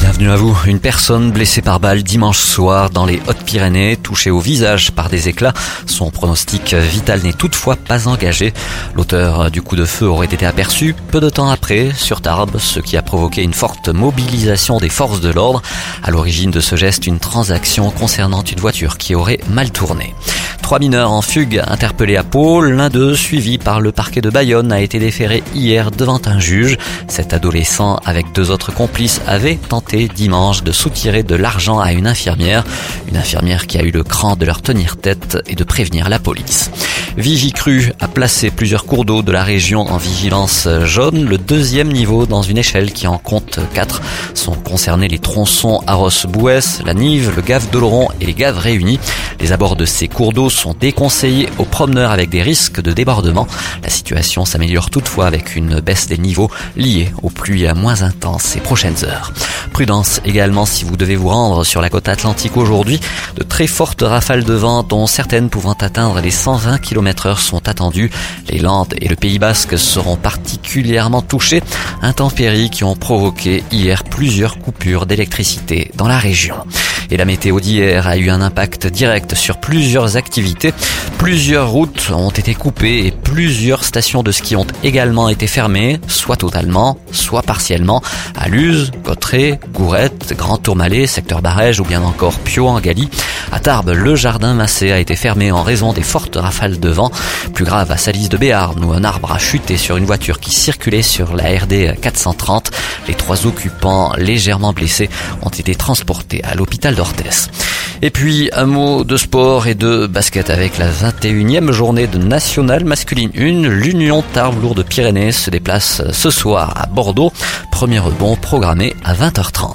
Bienvenue à vous. Une personne blessée par balle dimanche soir dans les Hautes-Pyrénées, touchée au visage par des éclats. Son pronostic vital n'est toutefois pas engagé. L'auteur du coup de feu aurait été aperçu peu de temps après sur Tarbes, ce qui a provoqué une forte mobilisation des forces de l'ordre. À l'origine de ce geste, une transaction concernant une voiture qui aurait mal tourné. Trois mineurs en fugue interpellés à Pau. L'un d'eux, suivi par le parquet de Bayonne, a été déféré hier devant un juge. Cet adolescent, avec deux autres complices, avait tenté dimanche de soutirer de l'argent à une infirmière. Une infirmière qui a eu le cran de leur tenir tête et de prévenir la police. Vigicru a placé plusieurs cours d'eau de la région en vigilance jaune. Le deuxième niveau dans une échelle qui en compte quatre sont concernés les tronçons Arros-Bouès, la Nive, le Gave d'Oloron et les Gaves réunis. Les abords de ces cours d'eau sont déconseillés aux promeneurs avec des risques de débordement. La situation s'améliore toutefois avec une baisse des niveaux liée aux pluies moins intenses ces prochaines heures. Prudence également si vous devez vous rendre sur la côte atlantique aujourd'hui. De très fortes rafales de vent dont certaines pouvant atteindre les 120 km heure sont attendues. Les Landes et le Pays Basque seront particulièrement touchés. Intempéries qui ont provoqué hier plusieurs coupures d'électricité dans la région. Et la météo d'hier a eu un impact direct sur plusieurs activités. Plusieurs routes ont été coupées et plusieurs stations de ski ont également été fermées, soit totalement, soit partiellement, à Luz, Cotteret, Gourette, Grand Tourmalet, secteur Barège ou bien encore Pio en Galie. À Tarbes, le jardin Massé a été fermé en raison des fortes rafales de vent. Plus grave à Salis de Béarn où un arbre a chuté sur une voiture qui circulait sur la RD 430. Les trois occupants légèrement blessés ont été transportés à l'hôpital Et puis un mot de sport et de basket avec la 21e journée de Nationale masculine 1. L'Union Tarbes Lourdes Pyrénées se déplace ce soir à Bordeaux. Premier rebond programmé à 20h30.